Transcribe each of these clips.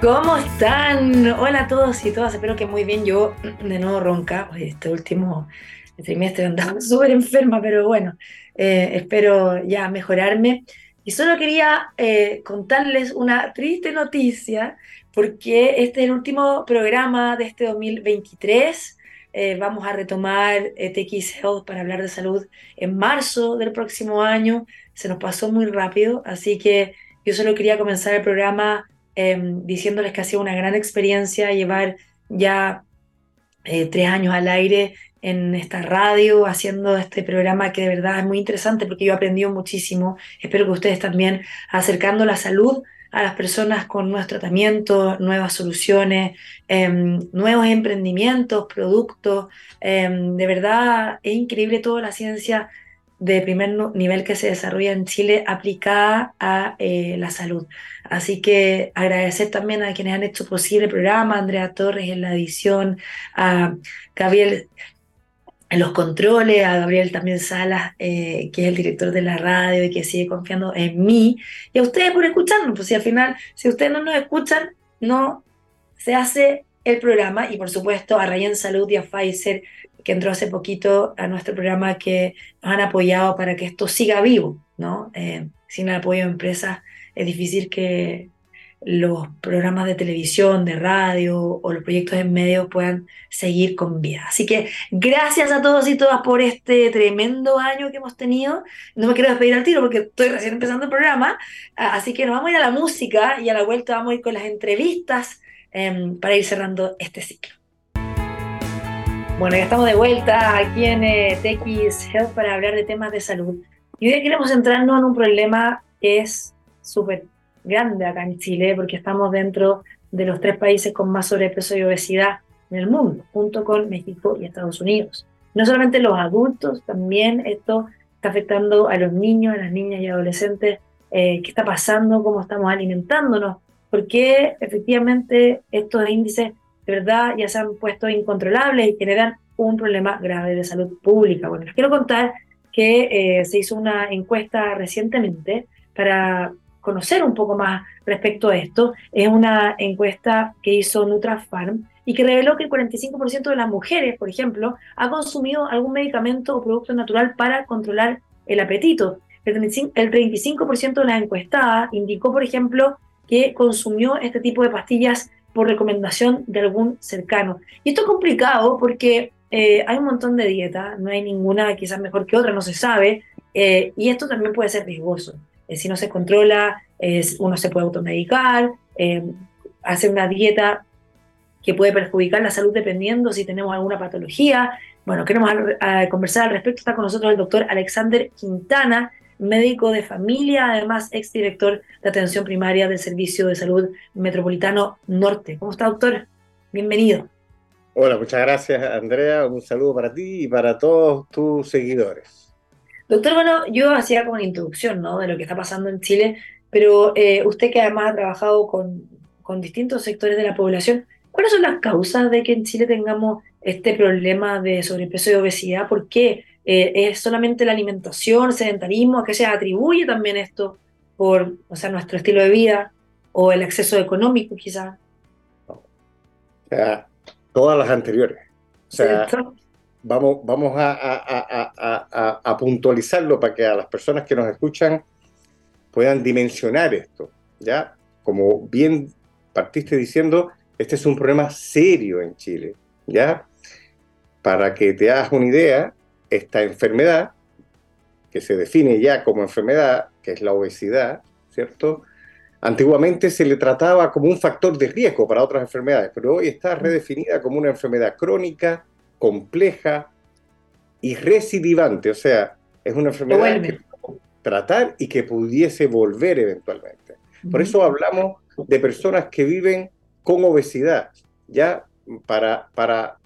¿Cómo están? Hola a todos y todas, espero que muy bien. Yo de nuevo ronca, este último trimestre andaba súper enferma, pero bueno, eh, espero ya mejorarme. Y solo quería eh, contarles una triste noticia, porque este es el último programa de este 2023. Eh, vamos a retomar TX Health para hablar de salud en marzo del próximo año. Se nos pasó muy rápido, así que yo solo quería comenzar el programa Em, diciéndoles que ha sido una gran experiencia llevar ya eh, tres años al aire en esta radio, haciendo este programa que de verdad es muy interesante porque yo he aprendido muchísimo. Espero que ustedes también, acercando la salud a las personas con nuevos tratamientos, nuevas soluciones, em, nuevos emprendimientos, productos. Em, de verdad es increíble toda la ciencia de primer nivel que se desarrolla en Chile aplicada a eh, la salud. Así que agradecer también a quienes han hecho posible el programa, Andrea Torres en la edición, a Gabriel en los controles, a Gabriel también Salas, eh, que es el director de la radio y que sigue confiando en mí, y a ustedes por escucharnos, pues si al final, si ustedes no nos escuchan, no se hace el programa, y por supuesto a Ryan Salud y a Pfizer que entró hace poquito a nuestro programa que nos han apoyado para que esto siga vivo, ¿no? Eh, sin el apoyo de empresas es difícil que los programas de televisión, de radio o los proyectos en medios puedan seguir con vida. Así que gracias a todos y todas por este tremendo año que hemos tenido. No me quiero despedir al tiro porque estoy recién empezando el programa, así que nos vamos a ir a la música y a la vuelta vamos a ir con las entrevistas em, para ir cerrando este ciclo. Bueno, ya estamos de vuelta aquí en eh, TX Health para hablar de temas de salud. Y hoy queremos centrarnos en un problema que es súper grande acá en Chile, porque estamos dentro de los tres países con más sobrepeso y obesidad en el mundo, junto con México y Estados Unidos. No solamente los adultos, también esto está afectando a los niños, a las niñas y adolescentes. Eh, ¿Qué está pasando? ¿Cómo estamos alimentándonos? Porque efectivamente estos índices de verdad ya se han puesto incontrolables y generan un problema grave de salud pública. Bueno, les quiero contar que eh, se hizo una encuesta recientemente para conocer un poco más respecto a esto. Es una encuesta que hizo Nutrafarm y que reveló que el 45% de las mujeres, por ejemplo, ha consumido algún medicamento o producto natural para controlar el apetito. El 35% de las encuestadas indicó, por ejemplo, que consumió este tipo de pastillas por recomendación de algún cercano. Y esto es complicado porque eh, hay un montón de dietas, no hay ninguna quizás mejor que otra, no se sabe, eh, y esto también puede ser riesgoso. Eh, si no se controla, uno se puede automedicar, hacer una dieta que puede perjudicar la salud dependiendo si tenemos alguna patología. Bueno, queremos conversar al respecto. Está con nosotros el doctor Alexander Quintana, médico de familia, además exdirector de atención primaria del Servicio de Salud Metropolitano Norte. ¿Cómo está, doctor? Bienvenido. Hola, muchas gracias, Andrea. Un saludo para ti y para todos tus seguidores. Doctor, bueno, yo hacía como una introducción ¿no? de lo que está pasando en Chile, pero eh, usted que además ha trabajado con, con distintos sectores de la población, ¿cuáles son las causas de que en Chile tengamos este problema de sobrepeso y obesidad? ¿Por qué? Eh, ¿Es solamente la alimentación, el sedentarismo? ¿A qué se atribuye también esto por o sea, nuestro estilo de vida o el acceso económico quizás? O sea, todas las anteriores. O sea, vamos, vamos a, a, puntualizarlo para que a las personas que nos escuchan puedan dimensionar esto. ¿ya? Como bien partiste diciendo, este es un problema serio en Chile. ¿ya? Para que te hagas una idea, esta enfermedad, que se define ya como enfermedad, que es la obesidad, ¿cierto? Antiguamente se le trataba como un factor de riesgo para otras enfermedades, pero hoy está redefinida como una enfermedad crónica, compleja y recidivante, o sea, es una enfermedad que tratar y que pudiese volver eventualmente. Por eso hablamos de personas que viven con obesidad, ya para, para,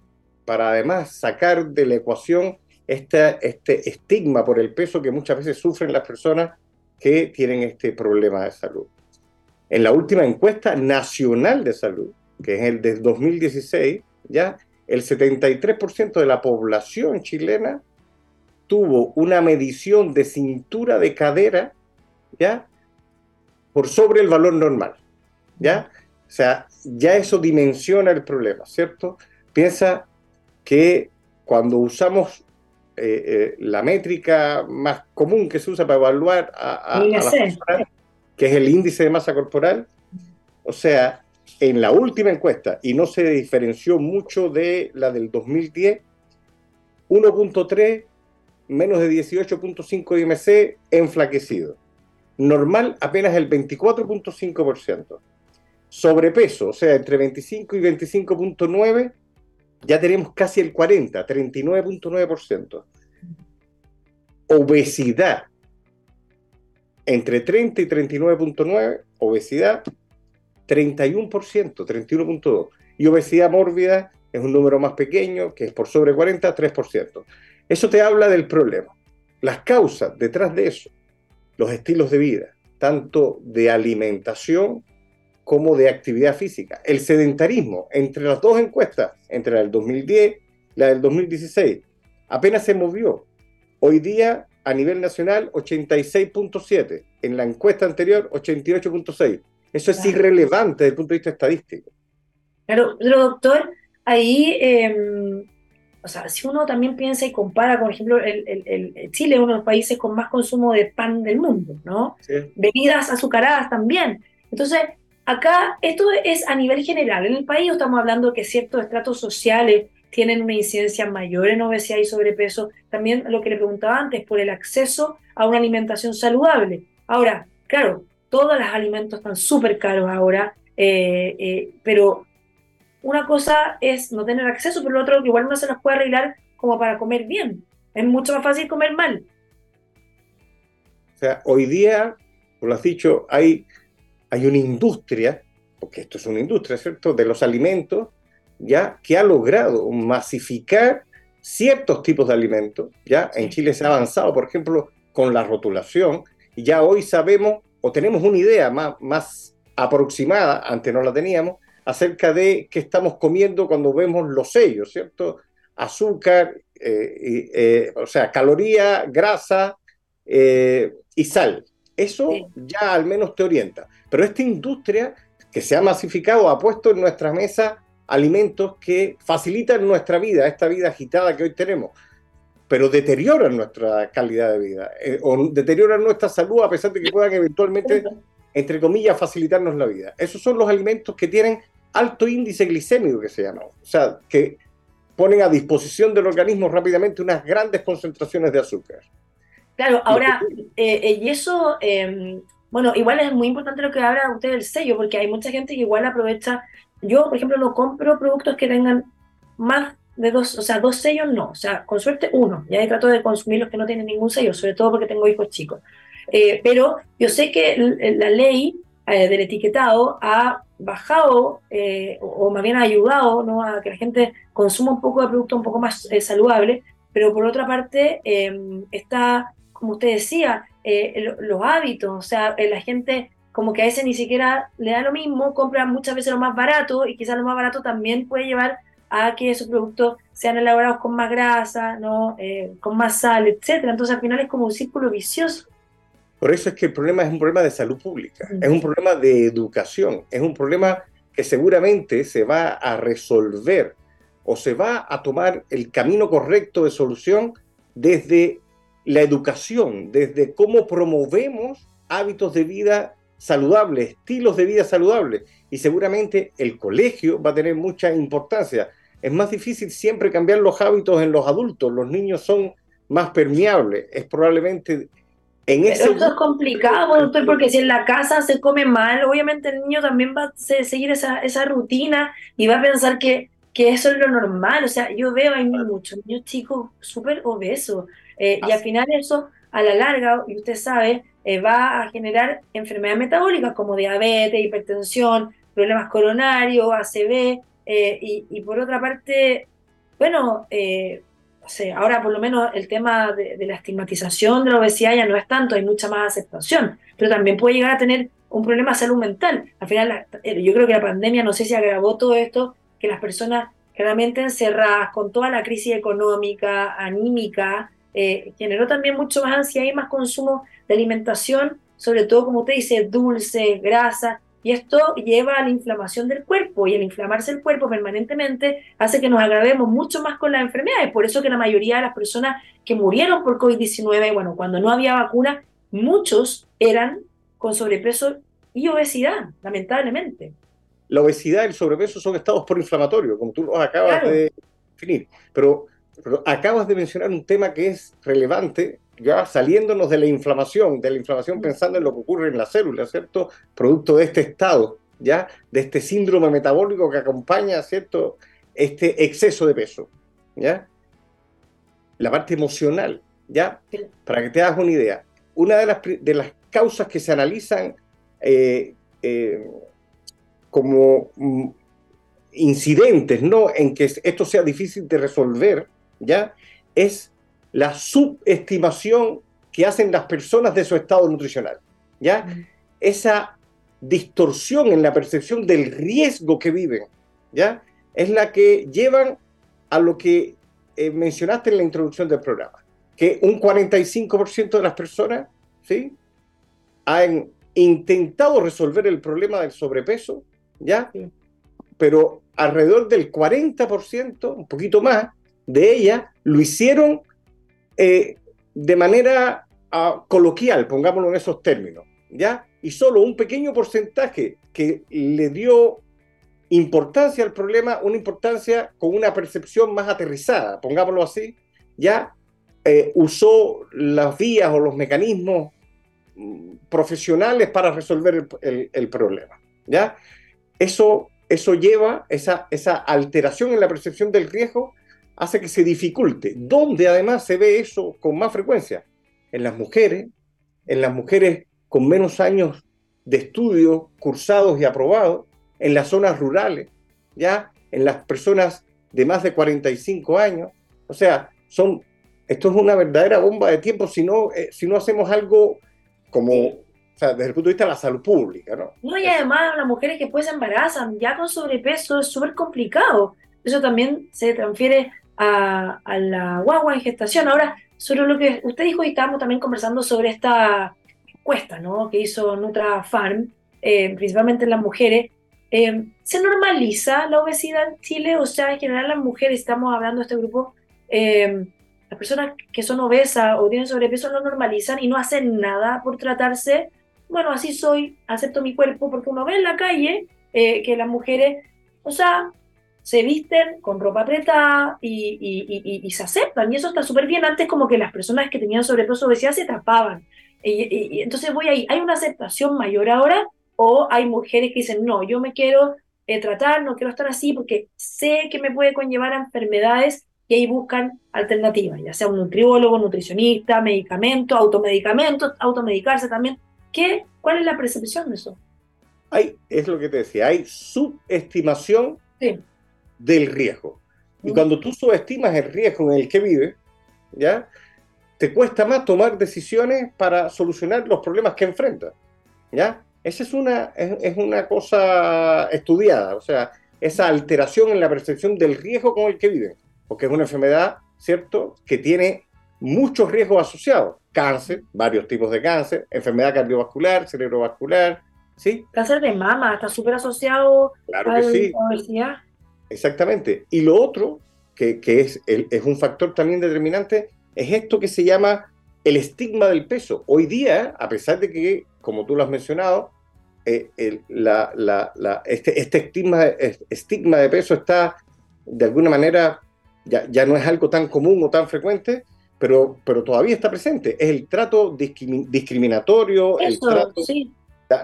para además sacar de la ecuación este estigma por el peso que muchas veces sufren las personas que tienen este problema de salud. En la última encuesta nacional de salud, que es el de 2016, ya el 73% de la población chilena tuvo una medición de cintura de cadera, ¿ya? Por sobre el valor normal, ¿ya? O sea, ya eso dimensiona el problema, ¿cierto? Piensa que cuando usamos eh, eh, la métrica más común que se usa para evaluar a, a, que es el índice de masa corporal, o sea, en la última encuesta, y no se diferenció mucho de la del 2010, 1.3 menos de 18.5 IMC enflaquecido. Normal apenas el 24.5%. Sobrepeso, o sea, entre 25 y 25.9, ya tenemos casi el 40, 39.9%. Obesidad, entre 30 y 39.9, obesidad, 31%, 31.2. Y obesidad mórbida es un número más pequeño, que es por sobre 40, 3%. Eso te habla del problema. Las causas detrás de eso, los estilos de vida, tanto de alimentación como de actividad física. El sedentarismo, entre las dos encuestas, entre la del 2010 y la del 2016, apenas se movió. Hoy día, a nivel nacional, 86.7. En la encuesta anterior, 88.6. Eso es irrelevante desde el punto de vista estadístico. Claro, pero doctor, ahí em, o sea, si uno también piensa y compara, por ejemplo, el, Chile es uno de los países con más consumo de pan del mundo, ¿no? Bebidas azucaradas también. Entonces, acá esto es a nivel general. En el país estamos hablando que ciertos estratos sociales tienen una incidencia mayor en obesidad y sobrepeso. También lo que le preguntaba antes, por el acceso a una alimentación saludable. Ahora, claro, todos los alimentos están súper caros ahora, eh, eh, pero una cosa es no tener acceso, pero lo otro que igual no se nos puede arreglar como para comer bien. Es mucho más fácil comer mal. O sea, hoy día, como lo has dicho, hay, hay una industria, porque esto es una industria, ¿cierto?, de los alimentos, ya que ha logrado masificar ciertos tipos de alimentos. Ya en Chile se ha avanzado, por ejemplo, con la rotulación, y ya hoy sabemos o tenemos una idea más, más aproximada, antes no la teníamos, acerca de qué estamos comiendo cuando vemos los sellos, ¿cierto? Azúcar, eh, eh, o sea, caloría, grasa eh, y sal. Eso ya al menos te orienta. Pero esta industria que se ha masificado ha puesto en nuestra mesa alimentos que facilitan nuestra vida, esta vida agitada que hoy tenemos, pero deterioran nuestra calidad de vida o deterioran nuestra salud a pesar de que puedan eventualmente, entre comillas, facilitarnos la vida. Esos son los alimentos que tienen alto índice glicémico que se llama, o sea, que ponen a disposición del organismo rápidamente unas grandes concentraciones de azúcar. Claro, ahora, eh, eh, y eso, em, bueno, igual es muy importante lo que habla usted del sello, porque hay mucha gente que igual aprovecha, yo, por ejemplo, no compro productos que tengan más de dos, o sea, dos sellos no, o sea, con suerte uno, ya trato de consumir los que no tienen ningún sello, sobre todo porque tengo hijos chicos. Eh, pero yo sé que la ley del etiquetado ha bajado eh, o, más bien ha ayudado ¿no? a que la gente consuma un poco de producto un poco más saludable, pero por otra parte em, está, como usted decía, eh, los hábitos, o sea, la gente como que a veces ni siquiera le da lo mismo, compra muchas veces lo más barato y quizás lo más barato también puede llevar a que esos productos sean elaborados con más grasa, ¿no? con más sal, etcétera. Entonces al final es como un círculo vicioso. Por eso es que el problema es un problema de salud pública, es un problema de educación, es un problema que seguramente se va a resolver o se va a tomar el camino correcto de solución desde la educación, desde cómo promovemos hábitos de vida saludables, estilos de vida saludables. Y seguramente el colegio va a tener mucha importancia. Es más difícil siempre cambiar los hábitos en los adultos, los niños son más permeables, es probablemente eso es complicado, doctor, porque si en la casa se come mal, obviamente el niño también va a seguir esa, esa rutina y va a pensar que, que eso es lo normal. O sea, yo veo hay muchos niños chicos súper obesos eh, y al final eso, a la larga, y usted sabe, eh, va a generar enfermedades metabólicas como diabetes, hipertensión, problemas coronarios, ACV, eh, y, y, por otra parte, bueno, ahora por lo menos el tema de, la estigmatización de la obesidad ya no es tanto, hay mucha más aceptación, pero también puede llegar a tener un problema de salud mental. Al final, yo creo que la pandemia, no sé si agravó todo esto, que las personas claramente encerradas, con toda la crisis económica, anímica, eh, generó también mucho más ansiedad y más consumo de alimentación, sobre todo, como usted dice, dulce, grasa, y esto lleva a la inflamación del cuerpo y el inflamarse el cuerpo permanentemente hace que nos agravemos mucho más con las enfermedades. Por eso que la mayoría de las personas que murieron por COVID-19, bueno, cuando no había vacuna, muchos eran con sobrepeso y obesidad, lamentablemente. La obesidad y el sobrepeso son estados por inflamatorio, como tú acabas de definir. Pero, pero acabas de mencionar un tema que es relevante ya saliéndonos de la inflamación, de la inflamación pensando en lo que ocurre en la célula, ¿cierto? Producto de este estado, ¿ya? De este síndrome metabólico que acompaña, ¿cierto? Este exceso de peso, ¿ya? La parte emocional, ¿ya? Para que te hagas una idea, una de las, de las causas que se analizan eh, eh, como mm, incidentes, ¿no? En que esto sea difícil de resolver, ¿ya? Es la subestimación que hacen las personas de su estado nutricional. ¿ya? Esa distorsión en la percepción del riesgo que viven, ¿ya? Es la que llevan a lo que eh, mencionaste en la introducción del programa, que un 45% de las personas, ¿sí? Han intentado resolver el problema del sobrepeso, ¿ya? Pero alrededor del 40%, un poquito más, de ellas lo hicieron eh, de manera ah, coloquial, pongámoslo en esos términos, ¿ya? Y solo un pequeño porcentaje que le dio importancia al problema, una importancia con una percepción más aterrizada, pongámoslo así, ya eh, usó las vías o los mecanismos mm, profesionales para resolver el, problema, ¿ya? Eso, eso lleva, esa, esa alteración en la percepción del riesgo, hace que se dificulte. ¿Dónde además se ve eso con más frecuencia? En las mujeres, en las mujeres con menos años de estudio cursados y aprobados, en las zonas rurales, ya en las personas de más de 45 años. O sea, son, esto es una verdadera bomba de tiempo si no, eh, si no hacemos algo como, o sea, desde el punto de vista de la salud pública, ¿no? No, y además las mujeres que pues se embarazan ya con sobrepeso es súper complicado. Eso también se transfiere a, la guagua en gestación. Ahora, sobre lo que usted dijo y estábamos también conversando sobre esta encuesta ¿no? que hizo Nutra Farm, eh, principalmente en las mujeres, eh, ¿se normaliza la obesidad en Chile? O sea, en general las mujeres, estamos hablando de este grupo, eh, las personas que son obesas o tienen sobrepeso no normalizan y no hacen nada por tratarse. Bueno, así soy, acepto mi cuerpo, porque uno ve en la calle que las mujeres, o sea, se visten con ropa apretada y, se aceptan. Y eso está súper bien. Antes como que las personas que tenían sobrepeso o obesidad se tapaban. Y, entonces voy ahí, ¿hay una aceptación mayor ahora? ¿O hay mujeres que dicen, no, yo me quiero eh, tratar, no quiero estar así porque sé que me puede conllevar a enfermedades y ahí buscan alternativas, ya sea un nutriólogo, nutricionista, medicamento, automedicamentos, automedicarse también. ¿Qué, ¿Cuál es la percepción de eso? Hay, es lo que te decía, hay subestimación sí del riesgo. Y cuando tú subestimas el riesgo en el que vives, ¿ya? Te cuesta más tomar decisiones para solucionar los problemas que enfrentas, ¿ya? Esa es una, es, una cosa estudiada, o sea, esa alteración en la percepción del riesgo con el que viven, porque es una enfermedad, ¿cierto?, que tiene muchos riesgos asociados. Cáncer, varios tipos de cáncer, enfermedad cardiovascular, cerebrovascular, ¿sí? Cáncer de mama, está súper asociado claro a la obesidad. Exactamente. Y lo otro, que, es, es un factor también determinante, es esto que se llama el estigma del peso. Hoy día, a pesar de que, como tú lo has mencionado, eh, este, este estigma, estigma de peso está, de alguna manera, ya, no es algo tan común o tan frecuente, pero, pero todavía está presente. Es el trato discriminatorio, el trato,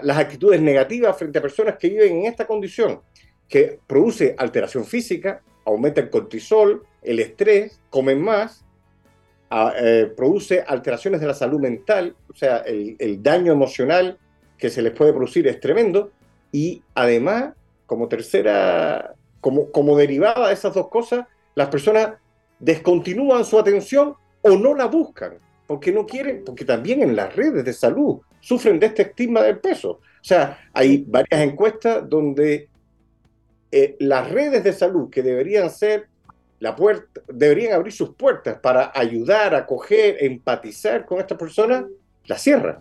las actitudes negativas frente a personas que viven en esta condición que produce alteración física, aumenta el cortisol, el estrés, comen más, eh, produce alteraciones de la salud mental, o sea, el, daño emocional que se les puede producir es tremendo, y además, como tercera, como, como derivada de esas dos cosas, las personas descontinúan su atención o no la buscan, porque no quieren, porque también en las redes de salud sufren de este estigma del peso. O sea, hay varias encuestas donde eh, las redes de salud que deberían ser la puerta, deberían abrir sus puertas para ayudar, acoger, empatizar con estas personas, las cierran.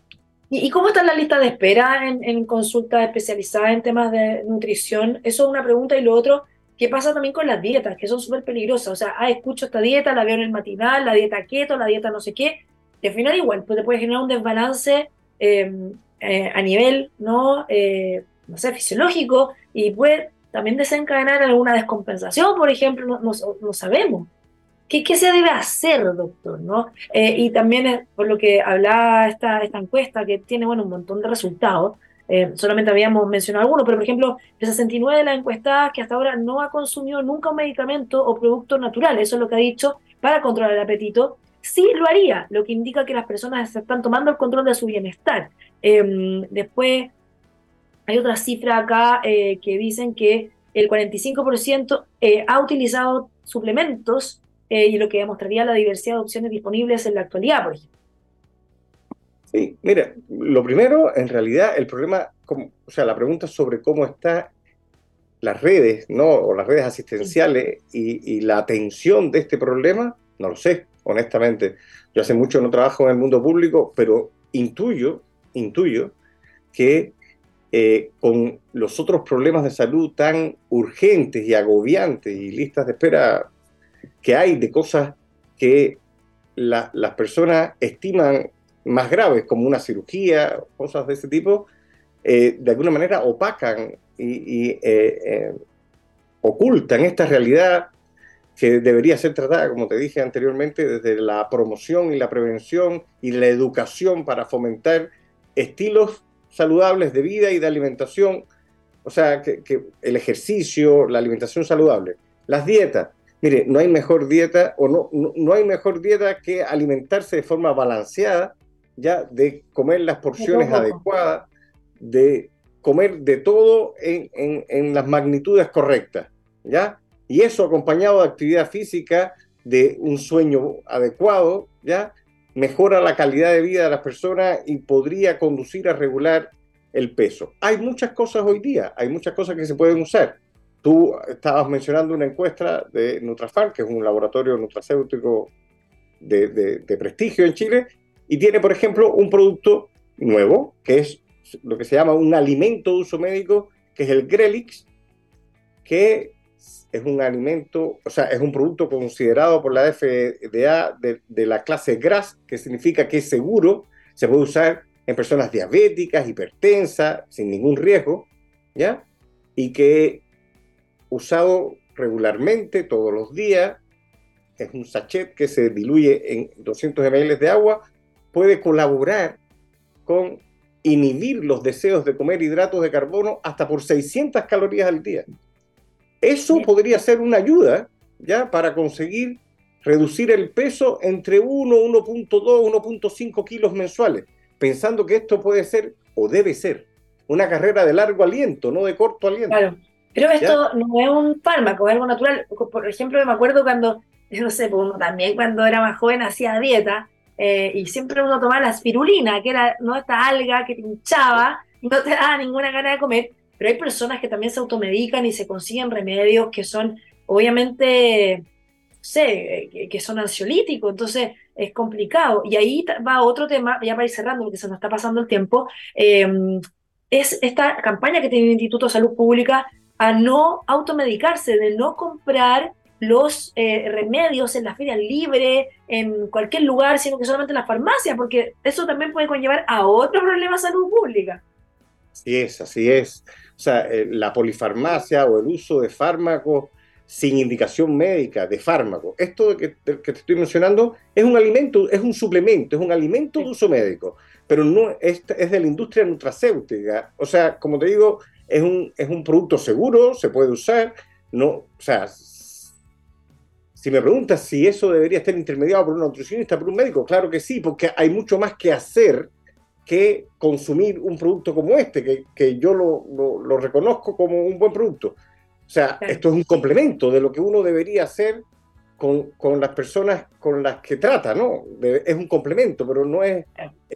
¿Y, cómo está la lista de espera en, en consultas especializadas en temas de nutrición? Eso es una pregunta. Y lo otro, ¿qué pasa también con las dietas? Que son súper peligrosas. O sea, ah, escucho esta dieta, la veo en el matinal, la dieta keto, la dieta no sé qué. Al final igual, pues te puede generar un desbalance em, eh, a nivel, ¿no? Eh, no sé, fisiológico y puede también desencadenar alguna descompensación, por ejemplo, no, sabemos. ¿Qué, ¿Qué, se debe hacer, doctor? ¿no? Eh, y también por lo que hablaba esta, esta encuesta, que tiene bueno, un montón de resultados, eh, solamente habíamos mencionado algunos, pero por ejemplo, el 69 de las encuestadas que hasta ahora no ha consumido nunca un medicamento o producto natural, eso es lo que ha dicho, para controlar el apetito, sí lo haría, lo que indica que las personas están tomando el control de su bienestar. Em, después, hay otra cifra acá eh, que dicen que el 45% eh, ha utilizado suplementos y lo que demostraría la diversidad de opciones disponibles en la actualidad, por ejemplo. Sí, mira, lo primero, en realidad, el problema, o sea, la pregunta sobre cómo están las redes, ¿no? O las redes asistenciales y, la atención de este problema, no lo sé, honestamente. Yo hace mucho no trabajo en el mundo público, pero intuyo, intuyo que eh, con los otros problemas de salud tan urgentes y agobiantes y listas de espera que hay de cosas que las personas estiman más graves, como una cirugía, cosas de ese tipo, eh, de alguna manera opacan y, eh, eh, ocultan esta realidad que debería ser tratada, como te dije anteriormente, desde la promoción y la prevención y la educación para fomentar estilos saludables de vida y de alimentación, o sea, que, el ejercicio, la alimentación saludable, las dietas. Mire, no hay mejor dieta o no, no hay mejor dieta que alimentarse de forma balanceada ya de comer las porciones adecuadas, de comer de todo en, las magnitudes correctas, ¿ya? Y eso acompañado de actividad física, de un sueño adecuado, ¿ya? Mejora la calidad de vida de las personas y podría conducir a regular el peso. Hay muchas cosas hoy día, hay muchas cosas que se pueden usar. Tú estabas mencionando una encuesta de Nutrafar, que es un laboratorio nutracéutico de, de prestigio en Chile, y tiene, por ejemplo, un producto nuevo, que es lo que se llama un alimento de uso médico, que es el Grelix, que es un alimento, o sea, es un producto considerado por la FDA de, la clase GRAS, que significa que es seguro, se puede usar en personas diabéticas, hipertensas, sin ningún riesgo, ¿ya? Y que usado regularmente, todos los días, es un sachet que se diluye en 200 ml de agua, puede colaborar con inhibir los deseos de comer hidratos de carbono hasta por 600 calorías al día. Eso podría ser una ayuda ya para conseguir reducir el peso entre 1, 1.2, 1.5 kilos mensuales, pensando que esto puede ser o debe ser una carrera de largo aliento, no de corto aliento. Claro, pero esto no es un fármaco, es algo natural. Por ejemplo, me acuerdo cuando, no sé, pues también cuando era más joven hacía dieta eh, y siempre uno tomaba la espirulina, que era ¿no? esta alga que te hinchaba, no te daba ninguna gana de comer, pero hay personas que también se automedican y se consiguen remedios que son, obviamente, no sé, que, son ansiolíticos, entonces es complicado. Y ahí va otro tema, ya para ir cerrando, porque se nos está pasando el tiempo, em, es esta campaña que tiene el Instituto de Salud Pública a no automedicarse, de no comprar los eh, remedios en la feria libre, en cualquier lugar, sino que solamente en la farmacia, porque eso también puede conllevar a otros problemas de salud pública. Así es, así es. O sea, eh, la polifarmacia o el uso de fármacos sin indicación médica de fármacos. Esto que te, que te estoy mencionando es un alimento, es un suplemento, es un alimento de uso médico, pero no es, es de la industria nutracéutica. O sea, como te digo, es un, es un producto seguro, se puede usar, no, o sea, si me preguntas si eso debería estar intermediado por un nutricionista, por un médico, claro que sí, porque hay mucho más que hacer que consumir un producto como este, que, que yo lo, lo, reconozco como un buen producto. O sea, esto es un complemento de lo que uno debería hacer con, con las personas con las que trata, ¿no? es un complemento, pero no es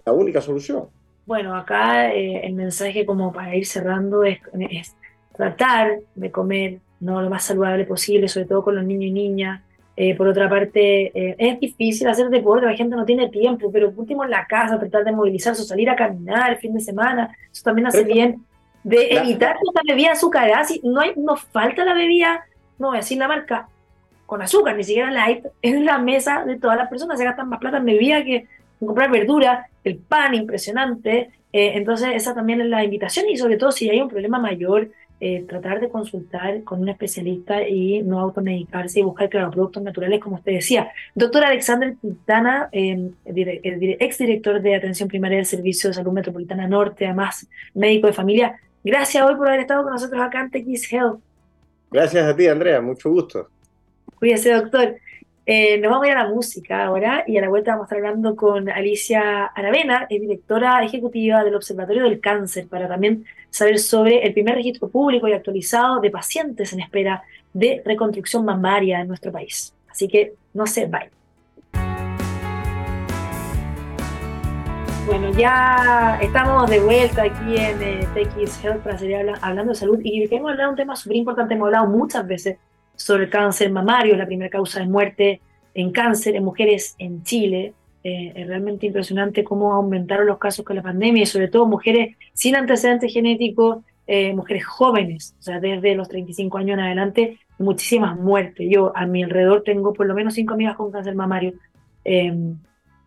la única solución. Bueno, acá eh, el mensaje como para ir cerrando es, es tratar de comer no lo más saludable posible, sobre todo con los niños y niñas, Eh, por otra parte, eh, es difícil hacer deporte, la gente no tiene tiempo, pero último en la casa, tratar de movilizarse, salir a caminar el fin de semana, eso también hace bien. De evitar esta bebida azucarada, si no hay, nos falta la bebida, no voy a decir la marca, con azúcar, ni siquiera light, en la mesa de todas las personas, se gastan más plata en bebida que en comprar verdura, el pan impresionante, eh, entonces esa también es la invitación y sobre todo si hay un problema mayor, eh, tratar de consultar con un especialista y no automedicarse y buscar claro, productos naturales, como usted decía. Doctor Alexander Quintana, eh, el exdirector de Atención Primaria del Servicio de Salud Metropolitana Norte, además médico de familia, gracias hoy por haber estado con nosotros acá en TX Health. Gracias a ti, Andrea, mucho gusto. Cuídese, doctor. Eh, nos vamos a ir a la música ahora y a la vuelta vamos a estar hablando con Alicia Aravena, es directora ejecutiva del Observatorio del Cáncer, para también saber sobre el primer registro público y actualizado de pacientes en espera de reconstrucción mamaria en nuestro país. Así que no se vayan. Bueno, ya estamos de vuelta aquí en eh, TX Health para seguir hablando de salud y queremos hablar de un tema súper importante, hemos hablado muchas veces sobre el cáncer mamario, la primera causa de muerte en cáncer en mujeres en Chile. Eh, es realmente impresionante cómo aumentaron los casos con la pandemia y sobre todo mujeres sin antecedentes genéticos, eh, mujeres jóvenes, o sea, desde los 35 años en adelante, muchísimas muertes. Yo a mi alrededor tengo por lo menos cinco amigas con cáncer mamario. Em,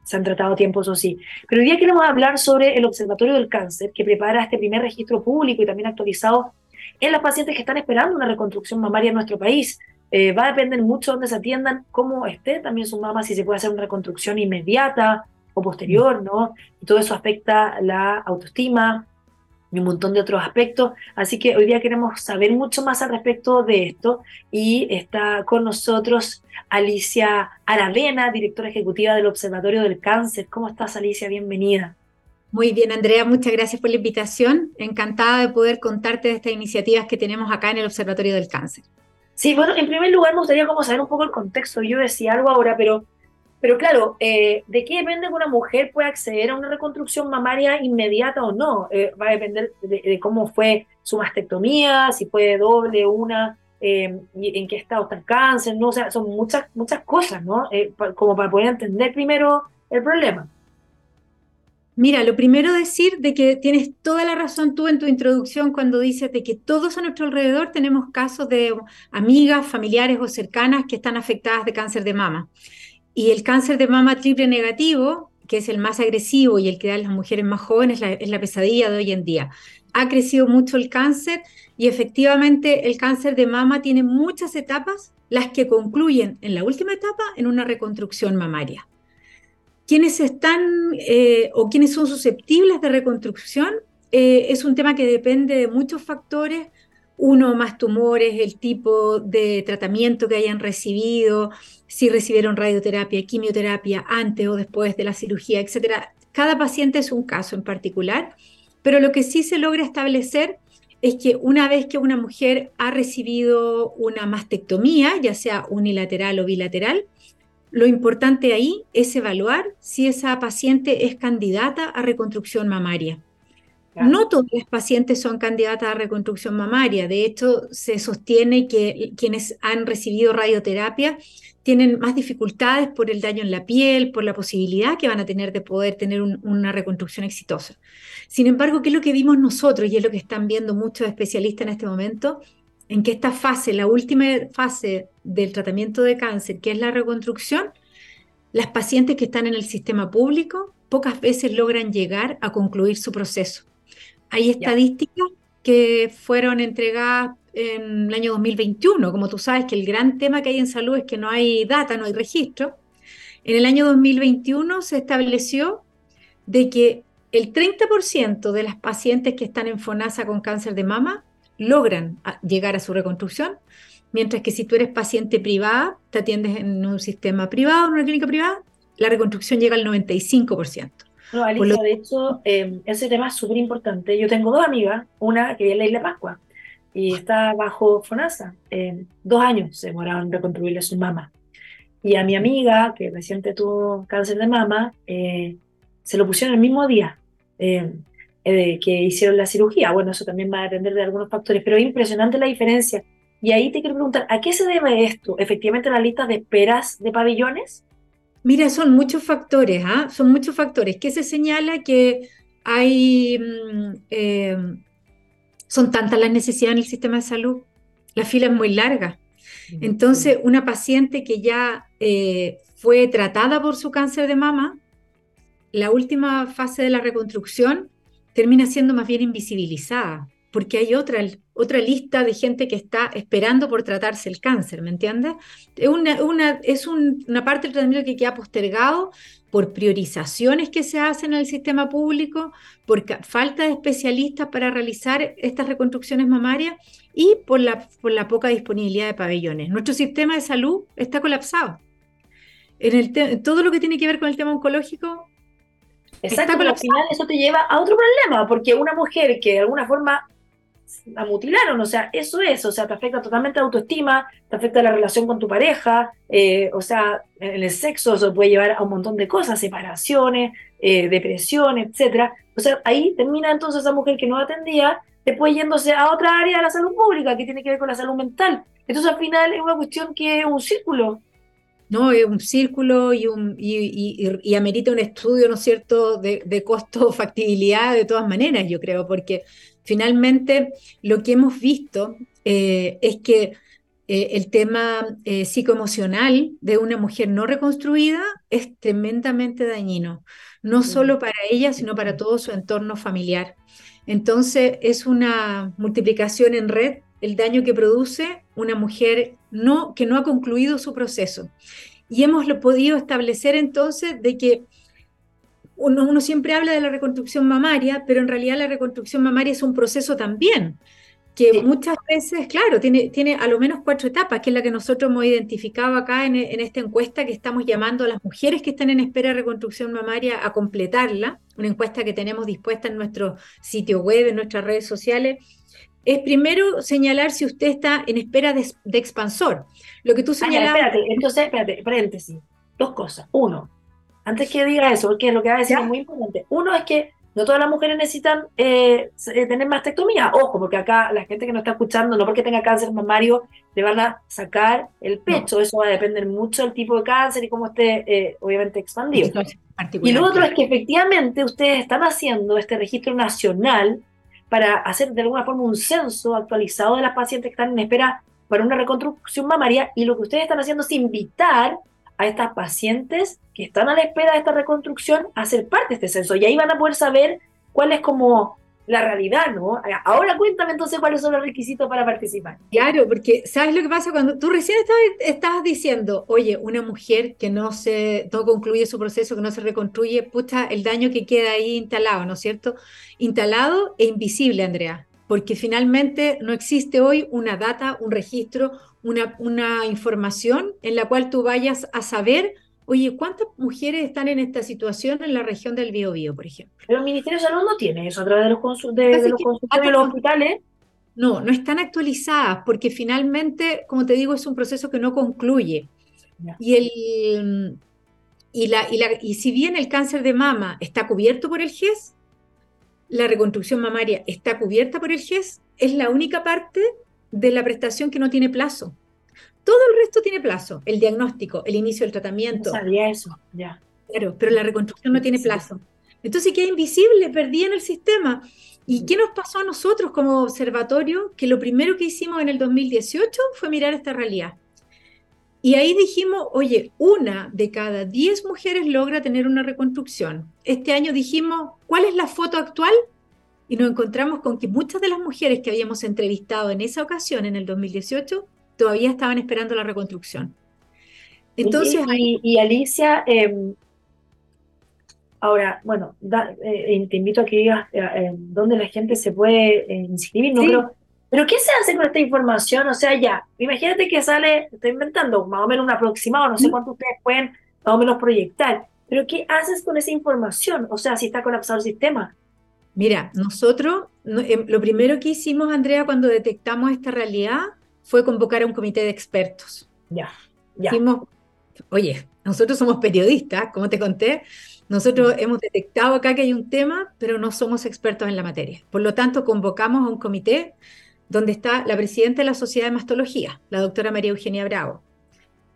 se han tratado tiempos o sí. Pero hoy día queremos hablar sobre el Observatorio del Cáncer, que prepara este primer registro público y también actualizado en las pacientes que están esperando una reconstrucción mamaria en nuestro país. Eh, va a depender mucho dónde se atiendan, cómo esté también su mamá, si se puede hacer una reconstrucción inmediata o posterior, ¿no? Y todo eso afecta la autoestima y un montón de otros aspectos. Así que hoy día queremos saber mucho más al respecto de esto y está con nosotros Alicia Aravena, directora ejecutiva del Observatorio del Cáncer. ¿Cómo estás, Alicia? Bienvenida. Muy bien, Andrea, muchas gracias por la invitación. Encantada de poder contarte de estas iniciativas que tenemos acá en el Observatorio del Cáncer. Sí, bueno, en primer lugar me gustaría como saber un poco el contexto. Yo decía algo ahora, pero, pero claro, eh, ¿de qué depende que una mujer pueda acceder a una reconstrucción mamaria inmediata o no? Eh, va a depender de, cómo fue su mastectomía, si fue doble, una, eh, en qué estado está el cáncer, ¿no? O sea, son muchas, muchas cosas, ¿no? como para poder entender primero el problema. Mira, lo primero decir de que tienes toda la razón tú en tu introducción cuando dices de que todos a nuestro alrededor tenemos casos de amigas, familiares o cercanas que están afectadas de cáncer de mama. Y el cáncer de mama triple negativo, que es el más agresivo y el que da a las mujeres más jóvenes, es la pesadilla de hoy en día. Ha crecido mucho el cáncer y efectivamente el cáncer de mama tiene muchas etapas, las que concluyen en la última etapa en una reconstrucción mamaria quienes están eh, o quienes son susceptibles de reconstrucción eh, es un tema que depende de muchos factores, uno más tumores, el tipo de tratamiento que hayan recibido, si recibieron radioterapia, quimioterapia antes o después de la cirugía, etc. Cada paciente es un caso en particular, pero lo que sí se logra establecer es que una vez que una mujer ha recibido una mastectomía, ya sea unilateral o bilateral, lo importante ahí es evaluar si esa paciente es candidata a reconstrucción mamaria. No todas las pacientes son candidatas a reconstrucción mamaria. De hecho, se sostiene que quienes han recibido radioterapia tienen más dificultades por el daño en la piel, por la posibilidad que van a tener de poder tener una reconstrucción exitosa. Sin embargo, ¿qué es lo que vimos nosotros y es lo que están viendo muchos especialistas en este momento? En que esta fase, la última fase del tratamiento de cáncer, que es la reconstrucción, las pacientes que están en el sistema público pocas veces logran llegar a concluir su proceso. Hay estadísticas que fueron entregadas en el año 2021, como tú sabes que el gran tema que hay en salud es que no hay data, no hay registro. En el año 2021 se estableció de que el 30% de las pacientes que están en FONASA con cáncer de mama logran llegar a su reconstrucción, mientras que si tú eres paciente privada, te atiendes en un sistema privado, en una clínica privada, la reconstrucción llega al 95%. No, Alicia, de hecho, em, ese tema es súper importante. Yo tengo dos amigas, una que vive en la Isla Pascua y está bajo FONASA. Em, dos años se demoraron en reconstruirle a su mamá. Y a mi amiga, que reciente tuvo cáncer de mama, eh, se lo pusieron el mismo día. Em, eh, que hicieron la cirugía. Bueno, eso también va a depender de algunos factores, pero es impresionante la diferencia. Y ahí te quiero preguntar, ¿a qué se debe esto? ¿Efectivamente las listas de esperas de pabellones? Mira, son muchos factores, ¿ah? Son muchos factores. ¿Qué se señala que hay, mm, eh, son tantas las necesidades en el sistema de salud, la fila es muy larga. Entonces, una paciente que ya eh, fue tratada por su cáncer de mama, la última fase de la reconstrucción termina siendo más bien invisibilizada, porque hay otra, otra lista de gente que está esperando por tratarse el cáncer, ¿me entiendes? Es una, una, es una parte del tratamiento que queda postergado por priorizaciones que se hacen en el sistema público, por falta de especialistas para realizar estas reconstrucciones mamarias y por la, por la poca disponibilidad de pabellones. Nuestro sistema de salud está colapsado. En, el todo lo que tiene que ver con el tema oncológico. Exacto, pero al final eso te lleva a otro problema, porque una mujer que de alguna forma la mutilaron, o sea, eso es, o sea, te afecta totalmente la autoestima, te afecta la relación con tu pareja, eh, o sea, en el sexo eso puede llevar a un montón de cosas, separaciones, eh, depresión, etcétera. O sea, ahí termina entonces esa mujer que no atendía, después yéndose a otra área de la salud pública que tiene que ver con la salud mental. Entonces al final es una cuestión que es un círculo. No, es un círculo y, un, y, amerita un estudio, ¿no es cierto?, de, de costo-factibilidad de todas maneras, yo creo, porque Finalmente, lo que hemos visto eh, es que eh, el tema eh, psicoemocional de una mujer no reconstruida es tremendamente dañino, no solo para ella, sino para todo su entorno familiar. Entonces, es una multiplicación en red el daño que produce una mujer no, que no ha concluido su proceso. Y hemos podido establecer entonces de que uno, siempre habla de la reconstrucción mamaria, pero en realidad la reconstrucción mamaria es un proceso también, que muchas veces, claro, tiene, tiene a lo menos cuatro etapas, que es la que nosotros hemos identificado acá en, esta encuesta que estamos llamando a las mujeres que están en espera de reconstrucción mamaria a completarla, una encuesta que tenemos dispuesta en nuestro sitio web, en nuestras redes sociales. Es primero señalar si usted está en espera de, expansor. Lo que tú ah, señalabas. espérate, entonces, espérate, paréntesis. Dos cosas. Uno, antes que diga eso, porque lo que va a decir es muy importante. Uno es que no todas las mujeres necesitan eh, eh, tener mastectomía. Ojo, porque acá la gente que nos está escuchando, no porque tenga cáncer mamario, le van a sacar el pecho. Eso va a depender mucho del tipo de cáncer y cómo esté, eh, obviamente, expandido. Y lo otro es que efectivamente ustedes están haciendo este registro nacional para hacer de alguna forma un censo actualizado de las pacientes que están en espera para una reconstrucción mamaria. Y lo que ustedes están haciendo es invitar a estas pacientes que están a la espera de esta reconstrucción a ser parte de este censo. Y ahí van a poder saber cuál es como la realidad, ¿no? Ahora cuéntame entonces cuáles son los requisitos para participar. Claro, porque ¿sabes lo que pasa cuando tú recién estabas, diciendo, oye, una mujer que no se no concluye su proceso, que no se reconstruye, pucha, el daño que queda ahí instalado, ¿no es cierto? Instalado e invisible, Andrea, porque finalmente no existe hoy una data, un registro, una, una información en la cual tú vayas a saber, oye, ¿cuántas mujeres están en esta situación en la región del Biobío, por ejemplo? Pero el Ministerio de Salud no tiene eso a través de los, de, los consultorios de los hospitales. No, no están actualizadas porque finalmente, como te digo, es un proceso que no concluye. Y, el, y, la, y, la, y si bien el cáncer de mama está cubierto por el GES, la reconstrucción mamaria está cubierta por el GES, es la única parte de la prestación que no tiene plazo. Todo el resto tiene plazo, el diagnóstico, el inicio del tratamiento. No sabía eso, ya. Claro, pero la reconstrucción no tiene plazo. Entonces queda invisible, perdí en el sistema. ¿Y qué nos pasó a nosotros como observatorio? Que lo primero que hicimos en el 2018 fue mirar esta realidad. Y ahí dijimos, oye, una de cada diez mujeres logra tener una reconstrucción. Este año dijimos, ¿cuál es la foto actual? y nos encontramos con que muchas de las mujeres que habíamos entrevistado en esa ocasión, en el 2018, todavía estaban esperando la reconstrucción. Entonces, y, Alicia, em, ahora, bueno, eh, te invito a que digas eh, em, dónde la gente se puede eh, inscribir, ¿no? Pero, pero, ¿qué se hace con esta información? O sea, ya, imagínate que sale, estoy inventando más o menos un aproximado, no sé cuánto ustedes pueden más o menos proyectar, pero ¿qué haces con esa información? O sea, si está colapsado el sistema, Mira, nosotros, em, lo primero que hicimos, Andrea, cuando detectamos esta realidad, fue convocar a un comité de expertos. Ya, ya. oye, nosotros somos periodistas, como te conté, nosotros hemos detectado acá que hay un tema, pero no somos expertos en la materia. Por lo tanto, convocamos a un comité donde está la presidenta de la Sociedad de Mastología, la doctora María Eugenia Bravo.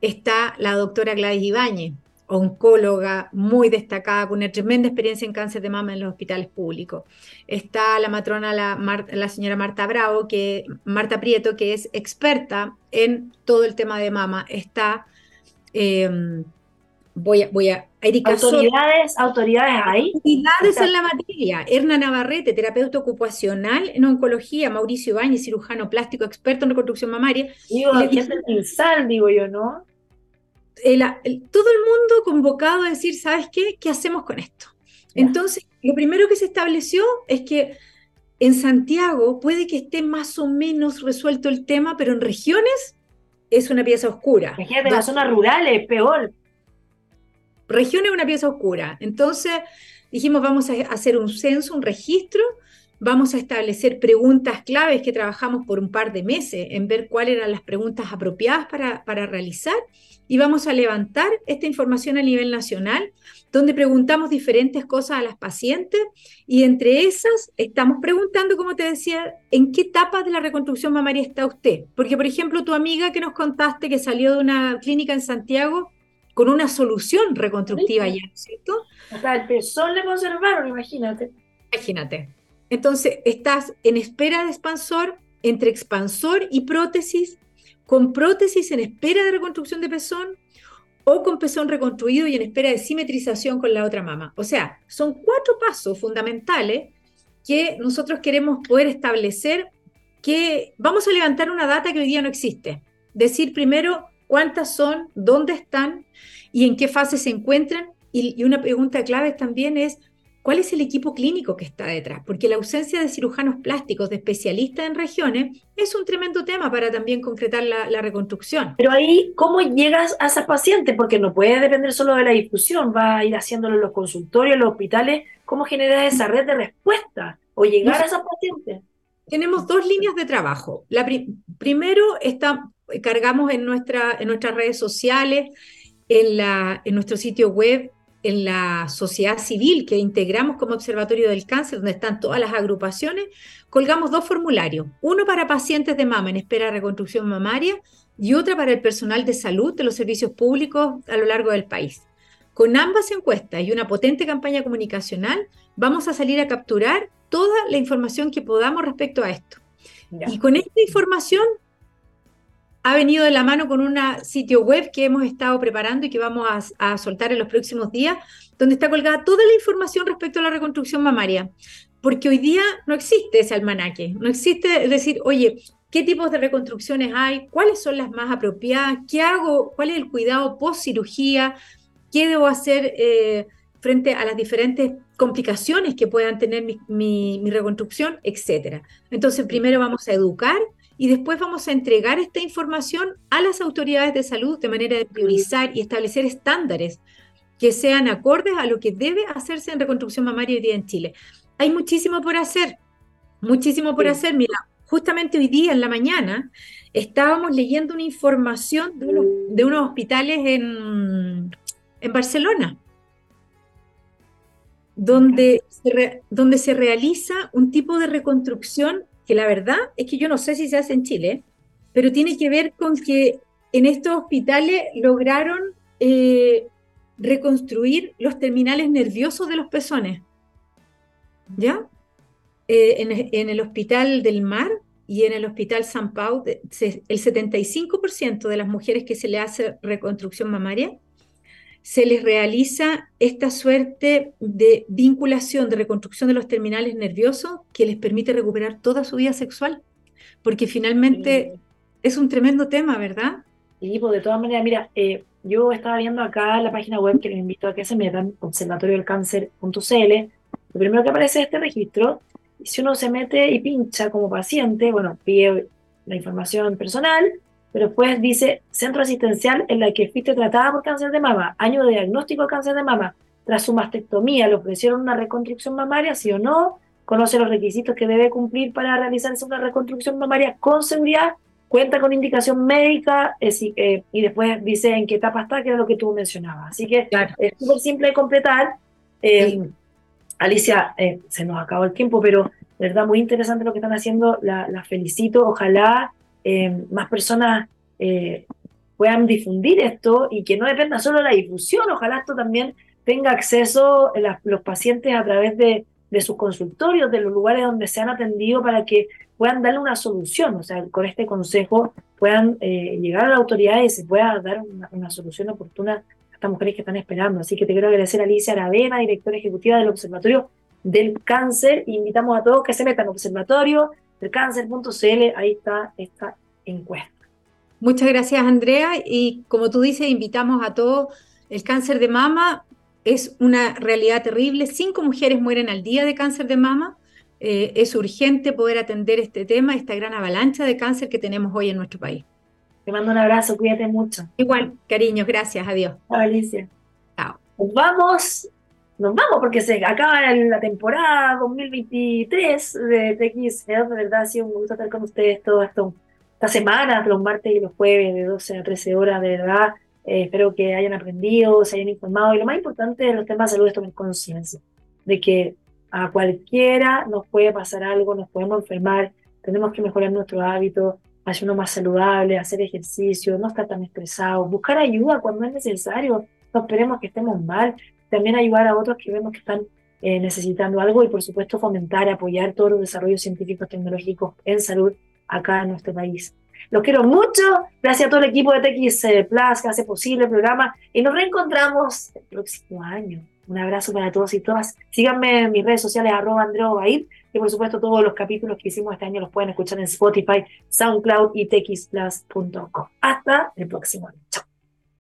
Está la doctora Gladys Ibáñez, oncóloga muy destacada, con una tremenda experiencia en cáncer de mama en los hospitales públicos. Está la matrona, la, la señora Marta Bravo, que, Marta Prieto, que es experta en todo el tema de mama. Está em, voy a, voy a autoridades, autoridades ahí. Autoridades en la materia. Erna Navarrete, terapeuta ocupacional en oncología, Mauricio Ibáñez, cirujano plástico, experto en reconstrucción mamaria. Digo, sal, digo yo, ¿no? Todo el mundo convocado a decir, ¿sabes qué? ¿Qué hacemos con esto? Entonces, lo primero que se estableció es que en Santiago puede que esté más o menos resuelto el tema, pero en regiones es una pieza oscura. Imagínate, las zonas rurales, peor región es una pieza oscura. Entonces dijimos, vamos a hacer un censo, un registro, vamos a establecer preguntas claves que trabajamos por un par de meses en ver cuáles eran las preguntas apropiadas para, para realizar y vamos a levantar esta información a nivel nacional, donde preguntamos diferentes cosas a las pacientes y entre esas estamos preguntando, como te decía, ¿en qué etapa de la reconstrucción mamaria está usted? Porque, por ejemplo, tu amiga que nos contaste que salió de una clínica en Santiago con una solución reconstructiva ya, ¿cierto? Hasta el pezón le conservaron, imagínate. Imagínate. Entonces, estás en espera de expansor, entre expansor y prótesis, con prótesis en espera de reconstrucción de pezón o con pezón reconstruido y en espera de simetrización con la otra mama. O sea, son cuatro pasos fundamentales que nosotros queremos poder establecer que vamos a levantar una data que hoy día no existe. Decir primero cuántas son, dónde están y en qué fase se encuentran. Y, una pregunta clave también es, ¿cuál es el equipo clínico que está detrás? Porque la ausencia de cirujanos plásticos, de especialistas en regiones, es un tremendo tema para también concretar la, reconstrucción. Pero ahí, ¿cómo llegas a esa paciente? Porque no puede depender solo de la difusión, va a ir haciéndolo en los consultorios, en los hospitales. ¿Cómo generar esa red de respuesta o llegar a esa paciente? Tenemos dos líneas de trabajo. La primero está cargamos en, nuestra, en nuestras redes sociales, en, la, en nuestro sitio web, en la sociedad civil que integramos como Observatorio del Cáncer, donde están todas las agrupaciones, colgamos dos formularios, uno para pacientes de mama en espera de reconstrucción mamaria y otra para el personal de salud de los servicios públicos a lo largo del país. Con ambas encuestas y una potente campaña comunicacional, vamos a salir a capturar toda la información que podamos respecto a esto. Y con esta información ha venido de la mano con un sitio web que hemos estado preparando y que vamos a, soltar en los próximos días, donde está colgada toda la información respecto a la reconstrucción mamaria. Porque hoy día no existe ese almanaque, no existe decir, oye, ¿qué tipos de reconstrucciones hay? ¿Cuáles son las más apropiadas? ¿Qué hago? ¿Cuál es el cuidado post cirugía? ¿Qué debo hacer eh, frente a las diferentes complicaciones que puedan tener mi, mi reconstrucción, etcétera? Entonces, primero vamos a educar y después vamos a entregar esta información a las autoridades de salud de manera de priorizar y establecer estándares que sean acordes a lo que debe hacerse en reconstrucción mamaria hoy día en Chile. Hay muchísimo por hacer, muchísimo por hacer. Mira, justamente hoy día en la mañana estábamos leyendo una información de unos, de unos hospitales en, en Barcelona, donde donde se realiza un tipo de reconstrucción que la verdad es que yo no sé si se hace en Chile, pero tiene que ver con que en estos hospitales lograron eh, reconstruir los terminales nerviosos de los pezones. ¿Ya? Eh, en, el Hospital del Mar y en el Hospital San Pau, el 75% de las mujeres que se le hace reconstrucción mamaria se les realiza esta suerte de vinculación, de reconstrucción de los terminales nerviosos que les permite recuperar toda su vida sexual, porque finalmente es un tremendo tema, ¿verdad? Y pues de todas maneras, mira, eh, yo estaba viendo acá la página web que les invito a que se metan, observatoriodelcáncer.cl, lo primero que aparece es este registro, y si uno se mete y pincha como paciente, bueno, pide la información personal, pero después dice centro asistencial en la que fuiste tratada por cáncer de mama, año de diagnóstico de cáncer de mama, tras su mastectomía, le ofrecieron una reconstrucción mamaria, sí o no, conoce los requisitos que debe cumplir para realizarse una reconstrucción mamaria con seguridad, cuenta con indicación médica eh, y después dice en qué etapa está, que era lo que tú mencionabas. Así que es súper simple de completar. Eh, Alicia, eh, se nos acabó el tiempo, pero verdad, muy interesante lo que están haciendo, las la felicito, ojalá eh, más personas eh, puedan difundir esto y que no dependa solo de la difusión, ojalá esto también tenga acceso los pacientes a través de, sus consultorios, de los lugares donde se han atendido para que puedan darle una solución, o sea, con este consejo puedan eh, llegar a la autoridad y se pueda dar una, solución oportuna a estas mujeres que están esperando. Así que te quiero agradecer a Alicia Aravena, directora ejecutiva del Observatorio del Cáncer. Invitamos a todos que se metan al Observatorio Cáncer.cl, ahí está esta encuesta. Muchas gracias, Andrea. Y como tú dices, invitamos a todos. El cáncer de mama es una realidad terrible. Cinco mujeres mueren al día de cáncer de mama. Eh, es urgente poder atender este tema, esta gran avalancha de cáncer que tenemos hoy en nuestro país. Te mando un abrazo, cuídate mucho. Igual, cariños, gracias, adiós. Chao, Alicia. Chao. Nos vamos, nos vamos porque se acaba la temporada 2023 de TX. De verdad, ha sido un gusto estar con ustedes todo esto, esta semana, los martes y los jueves de 12 a 13 horas, de verdad. Eh, espero que hayan aprendido, se hayan informado y lo más importante los temas de salud es tomar conciencia de que a cualquiera nos puede pasar algo, nos podemos enfermar, tenemos que mejorar nuestro hábito, hacer uno más saludable, hacer ejercicio, no estar tan estresado, buscar ayuda cuando es necesario, no esperemos que estemos mal, también ayudar a otros que vemos que están eh, necesitando algo y por supuesto fomentar, apoyar todos los desarrollos científicos tecnológicos en salud acá en nuestro país. Los quiero mucho, gracias a todo el equipo de TX Plus que hace posible el programa y nos reencontramos el próximo año. Un abrazo para todos y todas. Síganme en mis redes sociales, arroba Andreo y por supuesto todos los capítulos que hicimos este año los pueden escuchar en Spotify, SoundCloud y texplus.com. Hasta el próximo año. Chao.